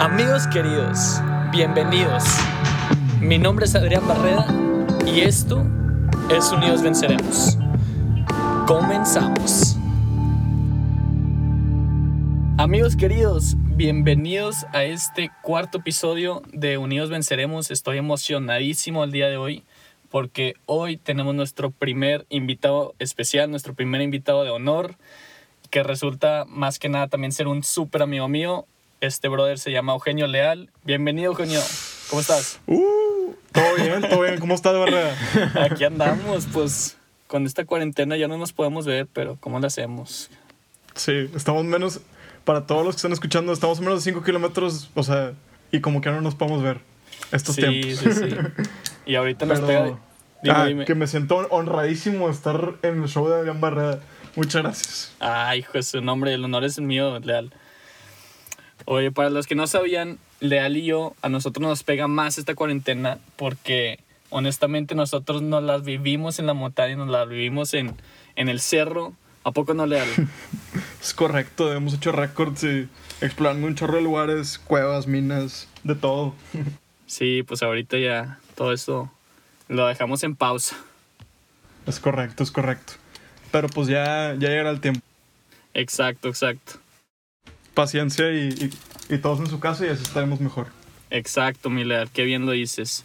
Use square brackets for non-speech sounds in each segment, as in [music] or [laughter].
Amigos queridos, bienvenidos. Mi nombre es Adrián Barreda y esto es Unidos Venceremos. Comenzamos. Amigos queridos, bienvenidos a este cuarto episodio de Unidos Venceremos. Estoy emocionadísimo el día de hoy porque hoy tenemos nuestro primer invitado especial, nuestro primer invitado de honor, que resulta más que nada también ser un súper amigo mío. Este brother se llama Eugenio Leal. Bienvenido, Eugenio. ¿Cómo estás? Uh, todo bien, todo bien. ¿Cómo estás, Barrera? Aquí andamos, pues con esta cuarentena ya no nos podemos ver, pero ¿cómo lo hacemos? Sí, estamos menos, para todos los que están escuchando, estamos menos de 5 kilómetros, o sea, y como que no nos podemos ver estos sí, tiempos. Sí, sí, Y ahorita nos Pero- pega... Dime, Ah, dime. Que me siento honradísimo de estar en el show de Adrián Barrera. Muchas gracias. Ay, hijo su nombre, el honor es mío, Leal. Oye, para los que no sabían, Leal y yo, a nosotros nos pega más esta cuarentena porque honestamente nosotros nos las vivimos en la montaña, nos las vivimos en, en el cerro. ¿A poco no, Leal? [laughs] Es correcto, hemos hecho récords y explorando un chorro de lugares, cuevas, minas, de todo. [laughs] Sí, pues ahorita ya todo eso lo dejamos en pausa. Es correcto, es correcto. Pero pues ya, ya llegará el tiempo. Exacto, exacto. Paciencia y, y, y todos en su casa y así estaremos mejor. Exacto, mi Leal, qué bien lo dices.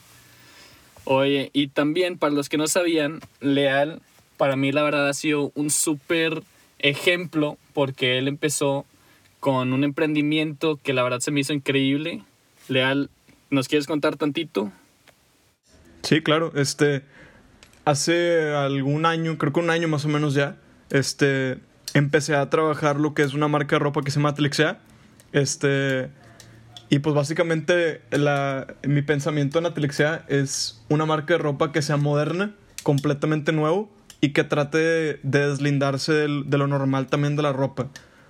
Oye, y también para los que no sabían, Leal, para mí la verdad ha sido un súper ejemplo porque él empezó con un emprendimiento que la verdad se me hizo increíble. Leal, ¿nos quieres contar tantito? Sí, claro. Este, hace algún año, creo que un año más o menos ya, este, empecé a trabajar lo que es una marca de ropa que se llama Atlexea. Este, y pues básicamente la, mi pensamiento en Atlexea es una marca de ropa que sea moderna, completamente nuevo y que trate de, de deslindarse del- de lo normal también de la ropa.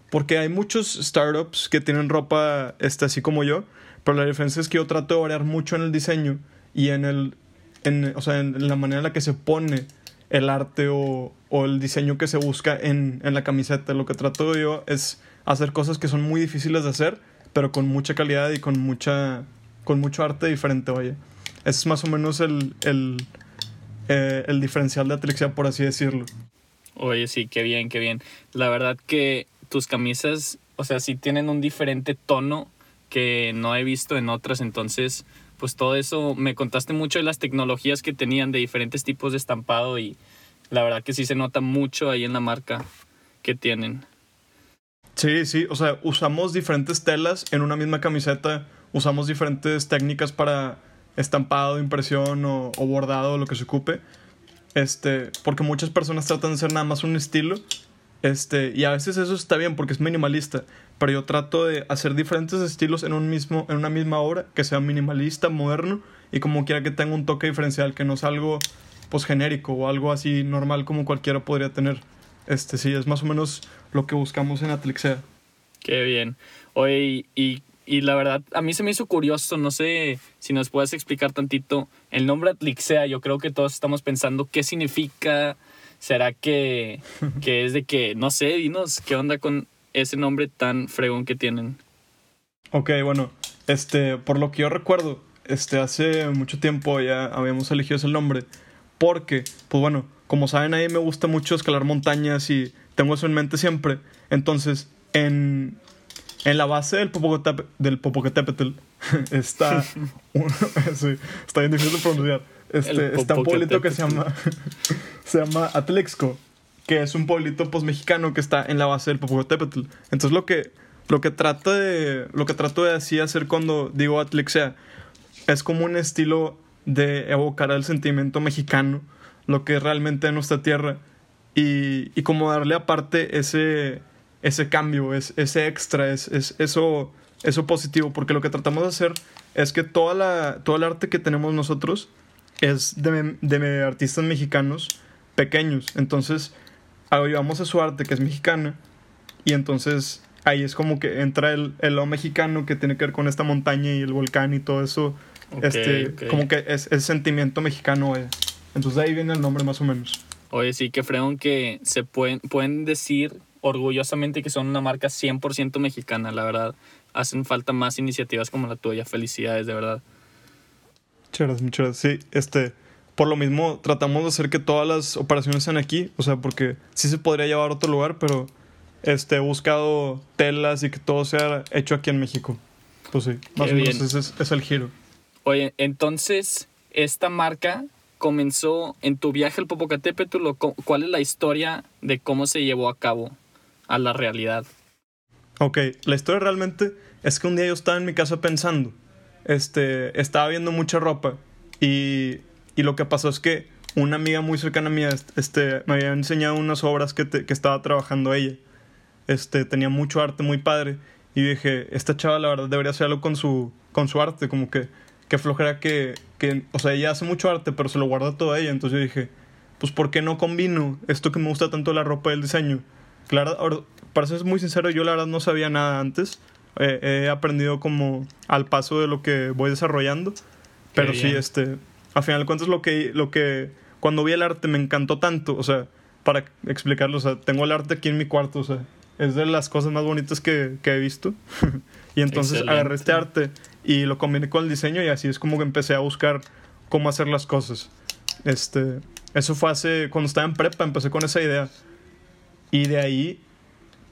Porque hay muchos startups que tienen ropa este, así como yo, pero la diferencia es que yo trato de variar mucho en el diseño y en el en, o sea, en la manera en la que se pone el arte o, o el diseño que se busca en, en la camiseta. Lo que trato yo es hacer cosas que son muy difíciles de hacer, pero con mucha calidad y con mucha con mucho arte diferente, vaya. Ese es más o menos el, el, eh, el diferencial de Atlexia, por así decirlo. Oye, sí, qué bien, qué bien. La verdad que tus camisas, o sea, sí tienen un diferente tono que no he visto en otras, entonces, pues todo eso, me contaste mucho de las tecnologías que tenían de diferentes tipos de estampado y la verdad que sí se nota mucho ahí en la marca que tienen. Sí, sí, o sea, usamos diferentes telas en una misma camiseta, usamos diferentes técnicas para estampado, impresión o, bordado, lo que se ocupe. Este, porque muchas personas tratan de hacer nada más un estilo. Este, y a veces eso está bien porque es minimalista, pero yo trato de hacer diferentes estilos en un mismo en una misma obra que sea minimalista, moderno y como quiera que tenga un toque diferencial, que no sea algo pues genérico o algo así normal como cualquiera podría tener. Este, sí, es más o menos lo que buscamos en Atlixea. Qué bien. Oye, y, y la verdad, a mí se me hizo curioso, no sé si nos puedes explicar tantito el nombre Atlixea. Yo creo que todos estamos pensando qué significa. ¿Será que, que es de que, no sé, dinos, qué onda con ese nombre tan fregón que tienen? Ok, bueno, este, por lo que yo recuerdo, este, hace mucho tiempo ya habíamos elegido ese nombre, porque, pues bueno, como saben, a mí me gusta mucho escalar montañas y tengo eso en mente siempre. Entonces, en, en la base del, del Popocatépetl [laughs] está, [laughs] un- [laughs] sí, está bien difícil de pronunciar. Este, está un pueblito que se llama, se llama Atlixco, que es un pueblito pues mexicano que está en la base del Popocatépetl. Entonces lo que lo que trato de lo que trato de así hacer cuando digo Atlixea es como un estilo de evocar el sentimiento mexicano, lo que es realmente nuestra tierra y, y como darle aparte ese ese cambio, es, ese extra, es, es eso eso positivo, porque lo que tratamos de hacer es que toda la todo el arte que tenemos nosotros es de, de artistas mexicanos pequeños. Entonces, ayudamos a su arte, que es mexicana, y entonces ahí es como que entra el, el lo mexicano que tiene que ver con esta montaña y el volcán y todo eso. Ok, este, ok. como que es el sentimiento mexicano. eh. Entonces ahí viene el nombre más o menos. Oye, sí, qué fregón que se pueden, pueden decir orgullosamente que son una marca 100% mexicana, la verdad. hacen falta más iniciativas como la tuya. Felicidades, de verdad. Muchas gracias, muchas gracias. Sí, este, por lo mismo tratamos de hacer que todas las operaciones sean aquí, o sea, porque sí se podría llevar a otro lugar, pero este, he buscado telas y que todo sea hecho aquí en México. Pues sí, más o menos ese es, es el giro. Oye, entonces, esta marca comenzó en tu viaje al Popocatépetl? ¿Cuál es la historia de cómo se llevó a cabo a la realidad? Ok, la historia realmente es que un día yo estaba en mi casa pensando, este, estaba viendo mucha ropa y, y lo que pasó es que una amiga muy cercana a mí este, me había enseñado unas obras que, que estaba trabajando ella. Este, tenía mucho arte muy padre y dije, esta chava la verdad debería hacerlo con su, con su arte, como que que flojera que, que, o sea, ella hace mucho arte, pero se lo guarda todo ella. Entonces yo dije, pues ¿por qué no combino esto que me gusta tanto la ropa y el diseño? Claro, para ser muy sincero, yo la verdad no sabía nada antes. he aprendido como al paso de lo que voy desarrollando. pero sí, este, al final de cuentas lo que, lo que, cuando vi el arte me encantó tanto, o sea, para explicarlo, o sea, tengo el arte aquí en mi cuarto, o sea, es de las cosas más bonitas que, que he visto. [laughs] y entonces agarré este arte y lo combiné con el diseño y así es como que empecé a buscar cómo hacer las cosas. Este, eso fue hace, cuando estaba en prepa, empecé con esa idea. Y de ahí,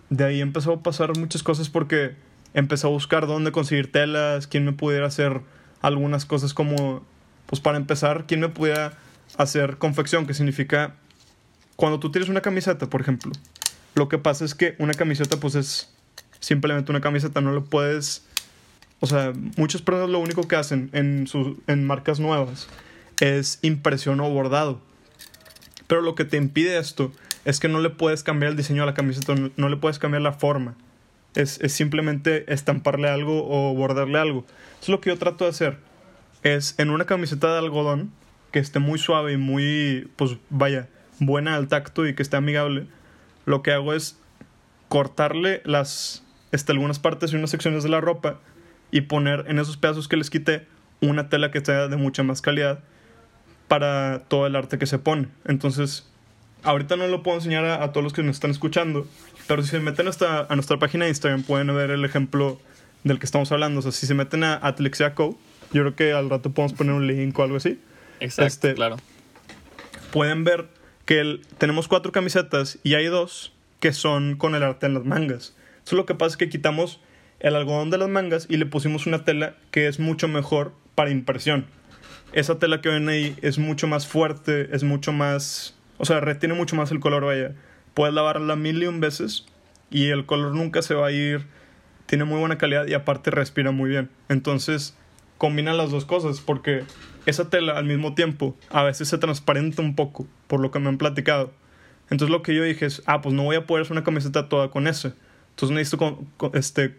de ahí empezó a pasar muchas cosas porque empecé a buscar dónde conseguir telas, quién me pudiera hacer algunas cosas como, pues para empezar, quién me pudiera hacer confección, que significa, cuando tú tienes una camiseta, por ejemplo, lo que pasa es que una camiseta pues es simplemente una camiseta, no lo puedes o sea, muchas personas lo único que hacen en, sus, en marcas nuevas es impresión o bordado. Pero lo que te impide esto es que no le puedes cambiar el diseño a la camiseta, no, le puedes cambiar la forma. Es, es, simplemente estamparle algo o bordarle algo. Es lo que yo trato de hacer. Es en una camiseta de algodón que esté muy suave y muy, pues vaya, buena al tacto y que esté amigable. Lo que hago es cortarle las, este, algunas partes y unas secciones de la ropa y poner en esos pedazos que les quité una tela que sea de mucha más calidad para todo el arte que se pone. Entonces, ahorita no lo puedo enseñar a, todos los que nos están escuchando, pero si se meten hasta a nuestra página de Instagram pueden ver el ejemplo del que estamos hablando. O sea, si se meten a Atlexiaco, yo creo que al rato podemos poner un link o algo así. Exacto, este, claro. Pueden ver que tenemos cuatro camisetas y hay dos que son con el arte en las mangas. Eso lo que pasa es que quitamos el algodón de las mangas y le pusimos una tela que es mucho mejor para impresión. Esa tela que ven ahí es mucho más fuerte, es mucho más... O sea, retiene mucho más el color, vaya. Puedes lavarla mil y un veces y el color nunca se va a ir. Tiene muy buena calidad y aparte respira muy bien. Entonces, combina las dos cosas porque esa tela al mismo tiempo a veces se transparenta un poco, por lo que me han platicado. Entonces lo que yo dije es, ah, pues no voy a poder hacer una camiseta toda con ese. Entonces necesito este,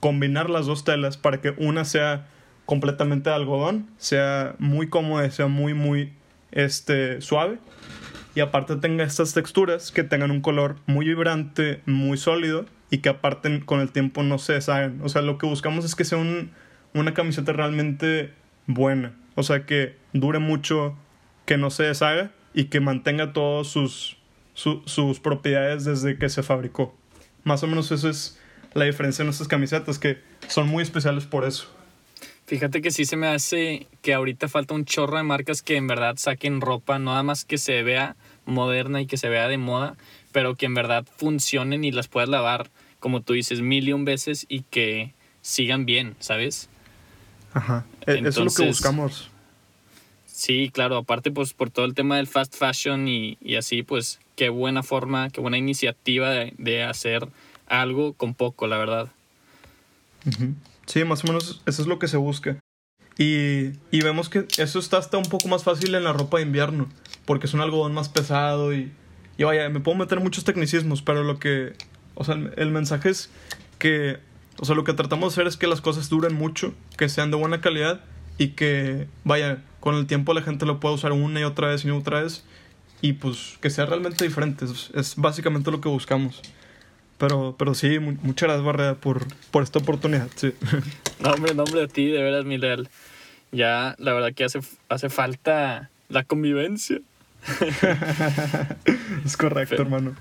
combinar las dos telas para que una sea completamente de algodón, sea muy cómoda, sea muy, muy este, suave. Y aparte tenga estas texturas que tengan un color muy vibrante, muy sólido y que aparte con el tiempo no se deshagan. O sea, lo que buscamos es que sea una camiseta realmente buena. O sea, que dure mucho, que no se deshaga y que mantenga todas sus, sus propiedades desde que se fabricó. Más o menos eso es la diferencia de nuestras camisetas, que son muy especiales por eso. Fíjate que sí se me hace que ahorita falta un chorro de marcas que en verdad saquen ropa, nada más que se vea moderna y que se vea de moda, pero que en verdad funcionen y las puedas lavar, como tú dices, mil y un veces y que sigan bien, ¿sabes? Ajá, e-, eso es lo que buscamos. Sí, claro, aparte pues por todo el tema del fast fashion y, así, pues qué buena forma, qué buena iniciativa de, de hacer algo con poco, la verdad. Sí, más o menos eso es lo que se busca. Y, y, vemos que eso está hasta un poco más fácil en la ropa de invierno, porque es un algodón más pesado y, y vaya, me puedo meter muchos tecnicismos, pero lo que, o sea, el, mensaje es que, o sea, lo que tratamos de hacer es que las cosas duren mucho, que sean de buena calidad y que, vaya, con el tiempo la gente lo pueda usar una y otra vez y otra vez y pues que sea realmente diferente, es básicamente lo que buscamos. Pero, pero sí, muchas gracias, Barrera, por, por esta oportunidad. Sí. [laughs] No, hombre, no, hombre, a ti, de veras, mi leal. Ya, la verdad que hace, hace falta la convivencia. [laughs] es correcto, hermano.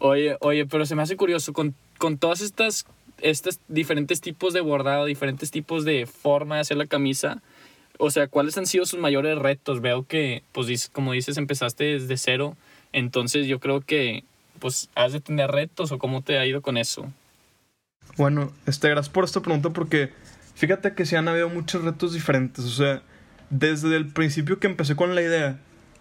Oye, oye, pero se me hace curioso, con, con todas estas estos diferentes tipos de bordado, diferentes tipos de forma de hacer la camisa, o sea, ¿cuáles han sido sus mayores retos? Veo que, pues, como dices, empezaste desde cero, entonces yo creo que, pues, has de tener retos o cómo te ha ido con eso. Bueno, este, gracias por esta pregunta porque fíjate que sí han habido muchos retos diferentes, o sea, desde el principio que empecé con la idea,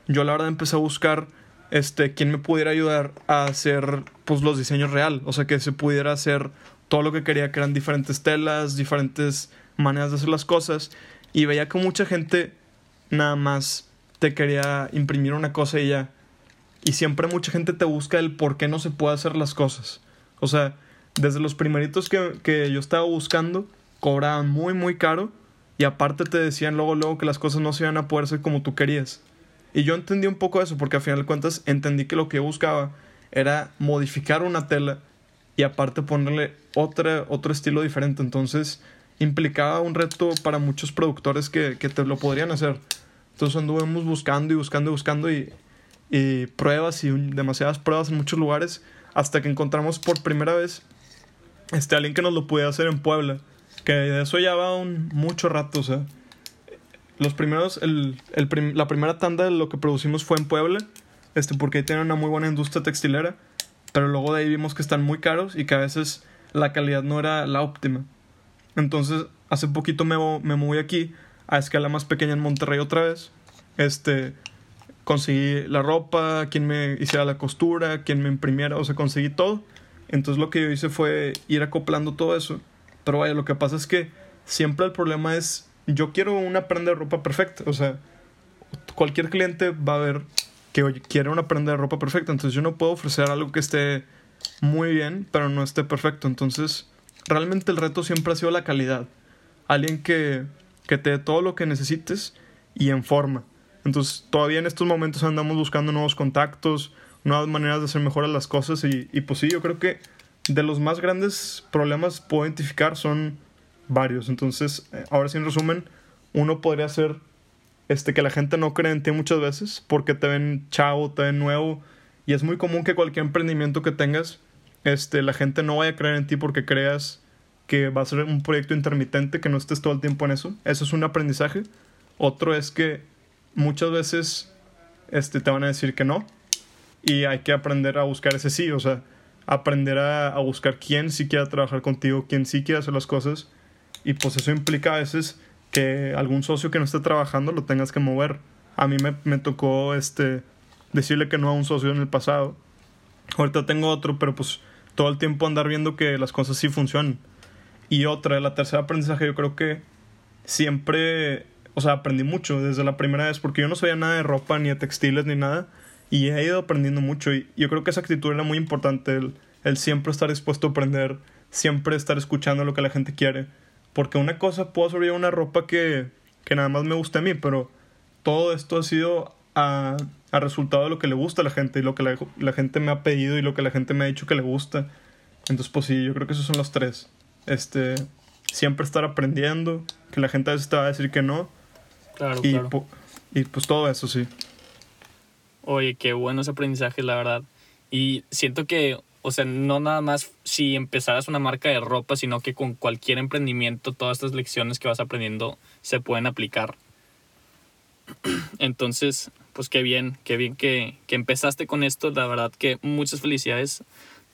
yo la verdad empecé a buscar este, quién me pudiera ayudar a hacer pues, los diseños real. O sea, que se pudiera hacer todo lo que quería, que eran diferentes telas, diferentes maneras de hacer las cosas. Y veía que mucha gente nada más te quería imprimir una cosa y ya. Y siempre mucha gente te busca el por qué no se puede hacer las cosas. O sea, desde los primeritos que, que yo estaba buscando, cobraban muy, muy caro. Y aparte te decían luego, luego que las cosas no se iban a poder hacer como tú querías. Y yo entendí un poco eso, porque al final de cuentas entendí que lo que buscaba era modificar una tela y aparte ponerle otra, otro estilo diferente. Entonces implicaba un reto para muchos productores que, que te lo podrían hacer. Entonces anduvimos buscando y buscando y buscando y, y pruebas y demasiadas pruebas en muchos lugares hasta que encontramos por primera vez este, alguien que nos lo pudiera hacer en Puebla. Que de eso ya va un mucho rato, o sea los primeros, el, el la primera tanda de lo que producimos fue en Puebla, este, porque ahí tienen una muy buena industria textilera, pero luego de ahí vimos que están muy caros y que a veces la calidad no era la óptima. Entonces, hace poquito me, me moví aquí a escala más pequeña en Monterrey otra vez. Este, conseguí la ropa, quien me hiciera la costura, quien me imprimiera, o sea, conseguí todo. Entonces lo que yo hice fue ir acoplando todo eso. Pero vaya, lo que pasa es que siempre el problema es yo quiero una prenda de ropa perfecta. O sea, cualquier cliente va a ver que quiere una prenda ropa perfecta. Entonces yo no puedo ofrecer algo que esté muy bien, pero no esté perfecto. Entonces, realmente el reto siempre ha sido la calidad. Alguien que, que te dé todo lo que necesites y en forma. Entonces, todavía en estos momentos andamos buscando nuevos contactos, nuevas maneras de hacer mejor las cosas. Y, y pues sí, yo creo que de los más grandes problemas puedo identificar son varios. Entonces, eh, ahora sí, en resumen, uno podría ser este, que la gente no cree en ti muchas veces porque te ven chavo, te ven nuevo. Y es muy común que cualquier emprendimiento que tengas, este, la gente no vaya a creer en ti porque creas que va a ser un proyecto intermitente, que no estés todo el tiempo en eso. Eso es un aprendizaje. Otro es que muchas veces este, te van a decir que no. Y hay que aprender a buscar ese sí. O sea, aprender a, a buscar quién sí quiera trabajar contigo, quién sí quiere hacer las cosas y pues eso implica a veces que algún socio que no esté trabajando lo tengas que mover. A mí me, me tocó este, decirle que no a un socio en el pasado. Ahorita tengo otro, pero pues todo el tiempo andar viendo que las cosas sí funcionan. Y otra, la tercera aprendizaje, yo creo que siempre, o sea, aprendí mucho desde la primera vez, porque yo no sabía nada de ropa, ni de textiles, ni nada, y he ido aprendiendo mucho. Y yo creo que esa actitud era muy importante, el, el siempre estar dispuesto a aprender, siempre estar escuchando lo que la gente quiere. Porque una cosa, puedo subir una ropa que, que nada más me gusta a mí, pero todo esto ha sido a, a, resultado de lo que le gusta a la gente y lo que la, la, gente me ha pedido y lo que la gente me ha dicho que le gusta. Entonces, pues sí, yo creo que esos son los tres. Este, siempre estar aprendiendo, que la gente a veces te va a decir que no. Claro, y, claro. y pues todo eso, sí. Oye, qué bueno ese aprendizaje, la verdad. Y siento que o sea, no nada más si empezaras una marca de ropa, sino que con cualquier emprendimiento todas estas lecciones que vas aprendiendo se pueden aplicar. [clears throat] Entonces, pues qué bien, qué bien que, que empezaste con esto. La verdad que muchas felicidades.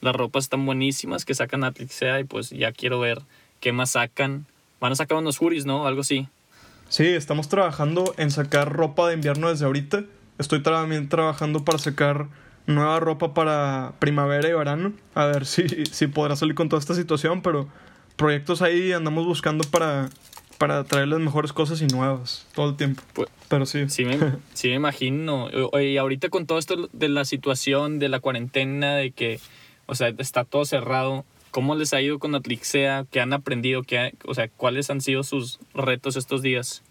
Las ropas están buenísimas que sacan Atlixea y pues ya quiero ver qué más sacan. Van a sacar unos juris, ¿no? Algo así. Sí, estamos trabajando en sacar ropa de invierno desde ahorita. Estoy también trabajando para sacar nueva ropa para primavera y verano. A ver si, si podrá salir con toda esta situación, pero proyectos ahí andamos buscando para, para traerles mejores cosas y nuevas todo el tiempo. Pues, pero sí. Sí me, [laughs] sí me imagino. Y ahorita con todo esto de la situación, de la cuarentena, de que, o sea, está todo cerrado. ¿Cómo les ha ido con Atlixea? ¿Qué han aprendido? ¿Qué, o sea, ¿cuáles han sido sus retos estos días?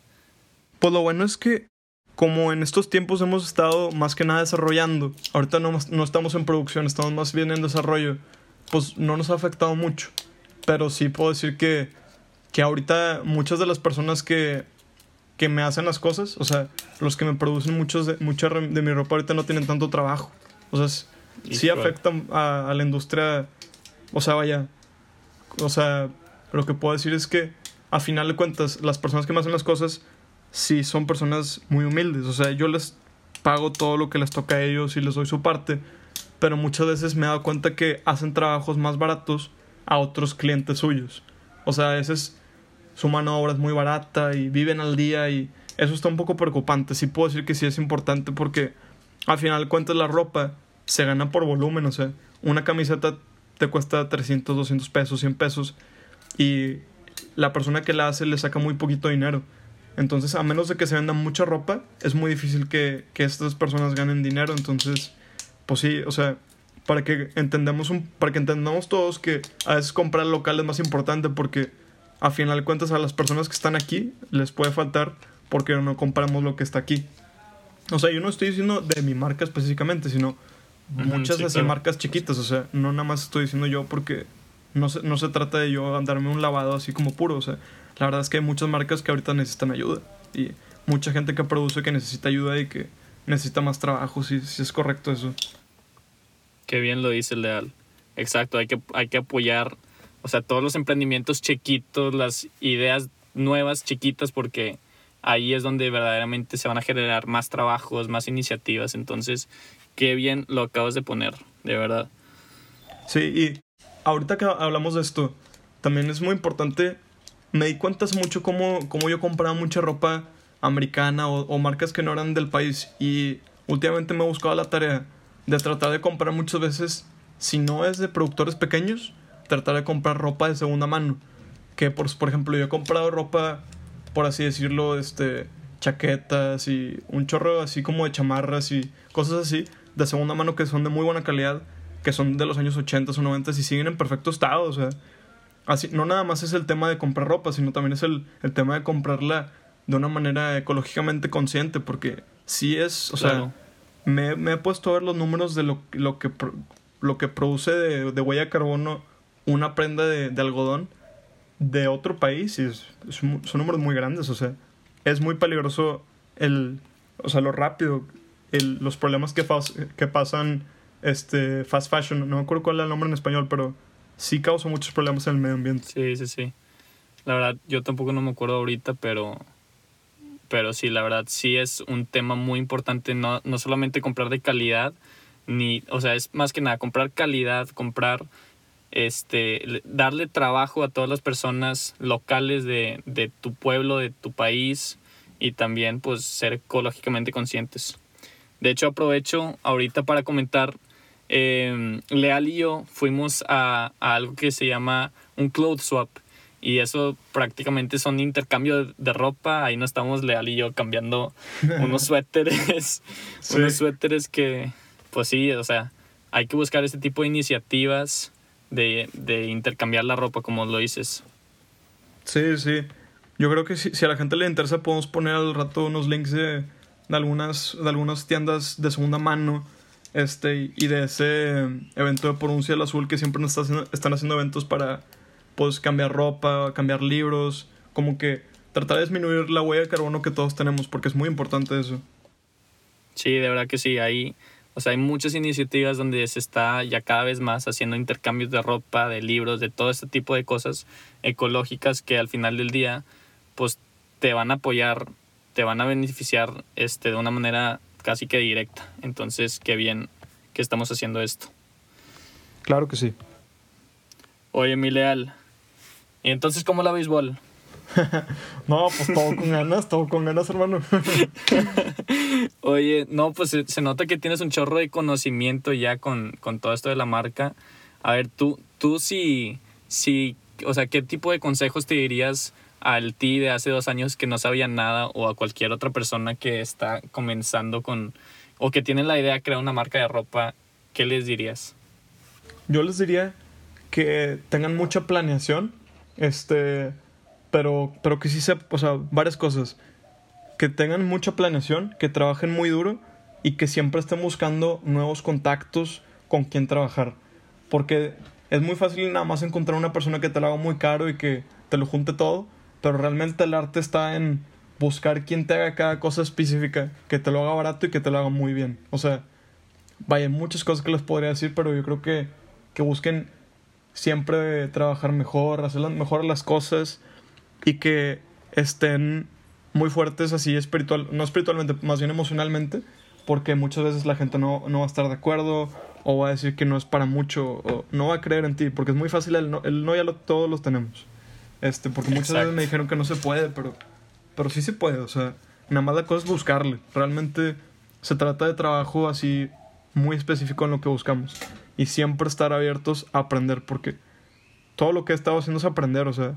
Pues lo bueno es que como en estos tiempos hemos estado más que nada desarrollando, ahorita no, no, estamos en producción, estamos más bien en desarrollo, pues no nos ha afectado mucho. Pero sí puedo decir que, que ahorita muchas de las personas que, que me hacen las cosas, o sea, los que me producen muchos de, mucha de mi ropa ahorita no tienen tanto trabajo. O sea, sí afecta a, a la industria, o sea, vaya, o sea, lo que puedo decir es que a final de cuentas, las personas que me hacen las cosas, sí son personas muy humildes. O sea, yo les pago todo lo que les toca a ellos y les doy su parte. Pero muchas veces me he dado cuenta que hacen trabajos más baratos a otros clientes suyos. O sea, a veces su mano de obra es muy barata y viven al día y eso está un poco preocupante. Sí puedo decir que sí es importante porque al final cuentas la ropa se gana por volumen. O sea, una camiseta te cuesta 300, 200 pesos, 100 pesos y la persona que la hace le saca muy poquito dinero. Entonces, a menos de que se venda mucha ropa, es muy difícil que, que estas personas ganen dinero. Entonces, pues sí, o sea, para que entendamos un, para que entendamos todos que a veces comprar local es más importante porque a final de cuentas a las personas que están aquí les puede faltar porque no compramos lo que está aquí. O sea, yo no estoy diciendo de mi marca específicamente, sino muchas así marcas chiquitas, o sea, no nada más estoy diciendo yo porque no se, no se trata de yo andarme un lavado así como puro, o sea, la verdad es que hay muchas marcas que ahorita necesitan ayuda y mucha gente que produce que necesita ayuda y que necesita más trabajo, si, si es correcto eso. Qué bien lo dice Leal. Exacto, hay que, hay que apoyar, o sea, todos los emprendimientos chiquitos, las ideas nuevas chiquitas, porque ahí es donde verdaderamente se van a generar más trabajos, más iniciativas. Entonces, qué bien lo acabas de poner, de verdad. Sí, y ahorita que hablamos de esto, también es muy importante, me di cuenta mucho cómo, cómo yo compraba mucha ropa americana o, o, marcas que no eran del país y últimamente me he buscado la tarea de tratar de comprar muchas veces, si no es de productores pequeños, tratar de comprar ropa de segunda mano. Que por, por ejemplo yo he comprado ropa, por así decirlo, este, chaquetas y un chorro así como de chamarras y cosas así de segunda mano que son de muy buena calidad, que son de los años 80 o 90 y siguen en perfecto estado. O sea, así, no nada más es el tema de comprar ropa, sino también es el, el tema de comprarla de una manera ecológicamente consciente, porque sí es, o sea, me, me, he puesto a ver los números de lo, lo que, lo que produce de, de, huella de carbono una prenda de, de algodón de otro país y es, es, son números muy grandes, o sea, es muy peligroso el, o sea, lo rápido, el, los problemas que, que pasan este fast fashion, no me acuerdo cuál es el nombre en español, pero sí causa muchos problemas en el medio ambiente. Sí, sí, sí. La verdad, yo tampoco no me acuerdo ahorita, pero pero sí, la verdad sí es un tema muy importante, no, no solamente comprar de calidad, ni, o sea, es más que nada comprar calidad, comprar, este, darle trabajo a todas las personas locales de, de tu pueblo, de tu país y también pues ser ecológicamente conscientes. De hecho, aprovecho ahorita para comentar, eh, Leal y yo fuimos a, a algo que se llama un cloth swap y eso prácticamente son intercambio de, ropa. Ahí no estamos Leal y yo cambiando unos [laughs] suéteres, sí. unos suéteres que, pues sí, o sea, hay que buscar este tipo de iniciativas de, de intercambiar la ropa, como lo dices. Sí, sí. Yo creo que si, si, a la gente le interesa, podemos poner al rato unos links de, de, algunas, de algunas tiendas de segunda mano este, y de ese evento de Por Cielo Azul que siempre nos haciendo, están haciendo eventos para pues cambiar ropa, cambiar libros, como que tratar de disminuir la huella de carbono que todos tenemos, porque es muy importante eso. Sí, de verdad que sí, hay, o sea, hay muchas iniciativas donde se está ya cada vez más haciendo intercambios de ropa, de libros, de todo este tipo de cosas ecológicas que al final del día, pues te van a apoyar, te van a beneficiar este, de una manera casi que directa. Entonces, qué bien que estamos haciendo esto. Claro que sí. Oye, mi leal, ¿Y entonces cómo la béisbol? [laughs] no, pues todo con ganas, todo con ganas, hermano. [laughs] Oye, no, pues se, se, nota que tienes un chorro de conocimiento ya con, con todo esto de la marca. A ver, tú, tú sí, sí, o sea, ¿qué tipo de consejos te dirías al ti de hace dos años que no sabía nada o a cualquier otra persona que está comenzando con, o que tiene la idea de crear una marca de ropa? ¿Qué les dirías? Yo les diría que tengan mucha planeación este, pero, pero que sí se, o sea, varias cosas. Que tengan mucha planeación, que trabajen muy duro y que siempre estén buscando nuevos contactos con quien trabajar. Porque es muy fácil nada más encontrar una persona que te lo haga muy caro y que te lo junte todo, pero realmente el arte está en buscar quien te haga cada cosa específica, que te lo haga barato y que te lo haga muy bien. O sea, vaya, muchas cosas que les podría decir, pero yo creo que, que busquen siempre trabajar mejor, hacer mejor las cosas y que estén muy fuertes así espiritual, no espiritualmente, más bien emocionalmente, porque muchas veces la gente no, no va a estar de acuerdo o va a decir que no es para mucho o no va a creer en ti, porque es muy fácil, el no, el no ya lo, todos los tenemos. Este, porque muchas veces me dijeron que no se puede, pero, pero sí se puede, o sea, nada más la cosa es buscarle. Realmente se trata de trabajo así muy específico en lo que buscamos y siempre estar abiertos a aprender, porque todo lo que he estado haciendo es aprender, o sea,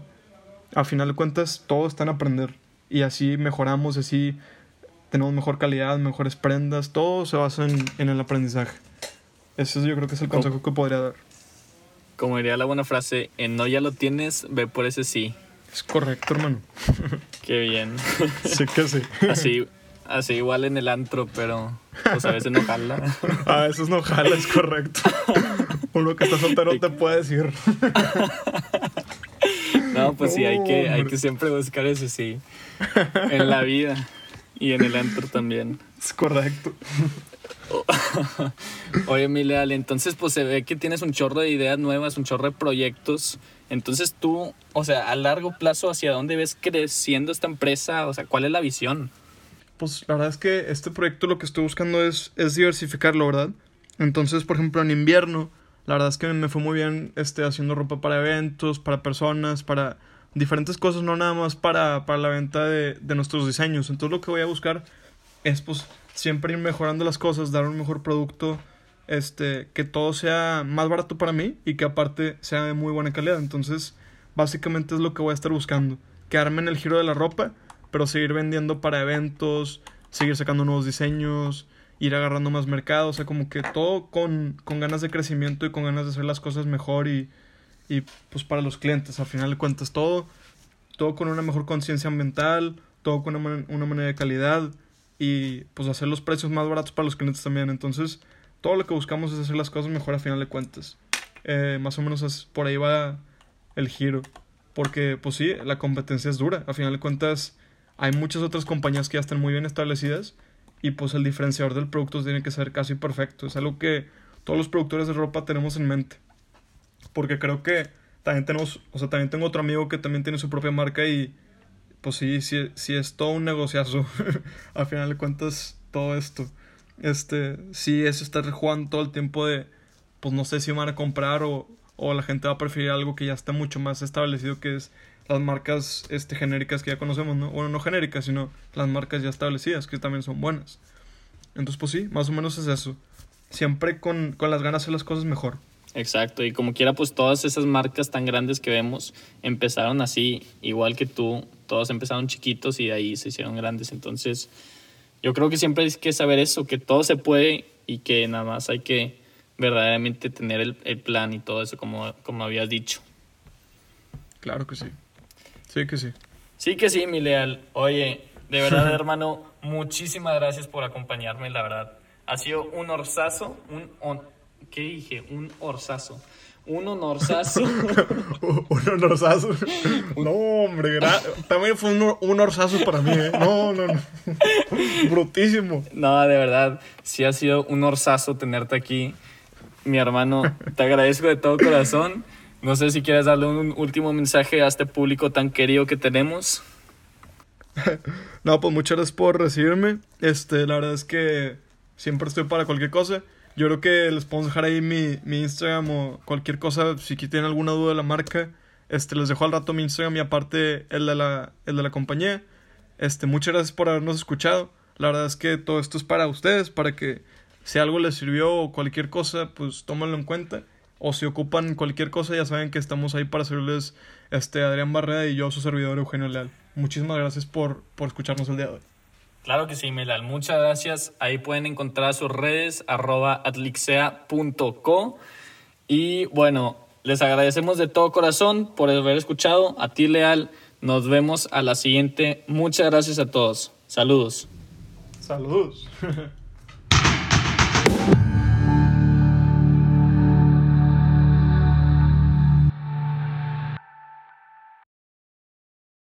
a final de cuentas todo está en aprender y así mejoramos, así tenemos mejor calidad, mejores prendas, todo se basa en, en el aprendizaje. Ese yo creo que es el consejo que podría dar. Como diría la buena frase, en no ya lo tienes, ve por ese sí. Es correcto, hermano. [laughs] Qué bien. [laughs] Sí que sí. Así, así igual en el antro, pero pues a veces no jala. [laughs] A veces no jala, es correcto. Uno que está soltero te puede decir. No, pues sí, hay que, hay que siempre buscar ese sí. En la vida y en el antro también. Es correcto. [laughs] Oye, Mileal, entonces pues se ve que tienes un chorro de ideas nuevas, un chorro de proyectos. Entonces tú, o sea, a largo plazo, ¿hacia dónde ves creciendo esta empresa? O sea, ¿cuál es la visión? Pues la verdad es que este proyecto lo que estoy buscando es, es diversificarlo, ¿verdad? Entonces, por ejemplo, en invierno, la verdad es que me fue muy bien este, haciendo ropa para eventos, para personas, para diferentes cosas, no nada más para, para la venta de, de nuestros diseños. Entonces lo que voy a buscar es pues siempre ir mejorando las cosas, dar un mejor producto, este, que todo sea más barato para mí y que aparte sea de muy buena calidad. Entonces, básicamente es lo que voy a estar buscando. Quedarme en el giro de la ropa, pero seguir vendiendo para eventos, seguir sacando nuevos diseños, ir agarrando más mercado, o sea, como que todo con, con ganas de crecimiento y con ganas de hacer las cosas mejor y, y pues para los clientes, al final de cuentas, todo, todo con una mejor conciencia ambiental, todo con una, una manera de calidad y pues hacer los precios más baratos para los clientes también. Entonces, todo lo que buscamos es hacer las cosas mejor a final de cuentas. Eh, más o menos es, por ahí va el giro. Porque, pues sí, la competencia es dura. A final de cuentas, hay muchas otras compañías que ya están muy bien establecidas. Y pues el diferenciador del producto tiene que ser casi perfecto. Es algo que todos los productores de ropa tenemos en mente. Porque creo que también tenemos, o sea, también tengo otro amigo que también tiene su propia marca y pues sí, sí, sí es todo un negociazo. [laughs] Al final de cuentas, todo esto. Este, sí es estar jugando todo el tiempo de, pues no sé si van a comprar o, o la gente va a preferir algo que ya está mucho más establecido, que es las marcas este, genéricas que ya conocemos, ¿no? Bueno, no genéricas, sino las marcas ya establecidas, que también son buenas. Entonces, pues sí, más o menos es eso. Siempre con, con las ganas de hacer las cosas mejor. Exacto, y como quiera, pues todas esas marcas tan grandes que vemos empezaron así, igual que tú, todos empezaron chiquitos y de ahí se hicieron grandes. Entonces, yo creo que siempre hay que saber eso, que todo se puede y que nada más hay que verdaderamente tener el, el plan y todo eso, como, como habías dicho. Claro que sí. Sí que sí. Sí que sí, mi leal. Oye, de verdad, [laughs] hermano, muchísimas gracias por acompañarme, la verdad. Ha sido un orzazo, un... ¿Qué dije? Un orzazo. Un honorzazo. [laughs] un honorzazo. No, hombre, también fue un, un orzazo para mí, ¿eh? No, no, no. [laughs] Brutísimo. No, de verdad, sí ha sido un orzazo tenerte aquí. Mi hermano, te agradezco de todo corazón. No sé si quieres darle un último mensaje a este público tan querido que tenemos. [laughs] No, pues muchas gracias por recibirme. Este, la verdad es que siempre estoy para cualquier cosa. Yo creo que les podemos dejar ahí mi, mi Instagram o cualquier cosa. Si tienen alguna duda de la marca, este, les dejo al rato mi Instagram y aparte el de la, el de la compañía. Este, muchas gracias por habernos escuchado. La verdad es que todo esto es para ustedes, para que si algo les sirvió o cualquier cosa, pues tómenlo en cuenta. O si ocupan cualquier cosa, ya saben que estamos ahí para servirles este, Adrián Barrera y yo, su servidor Eugenio Leal. Muchísimas gracias por, por escucharnos el día de hoy. Claro que sí, Melal. Muchas gracias. Ahí pueden encontrar sus redes, arroba atlixea.co. Y bueno, les agradecemos de todo corazón por haber escuchado. A ti, Leal. Nos vemos a la siguiente. Muchas gracias a todos. Saludos. Saludos. [laughs]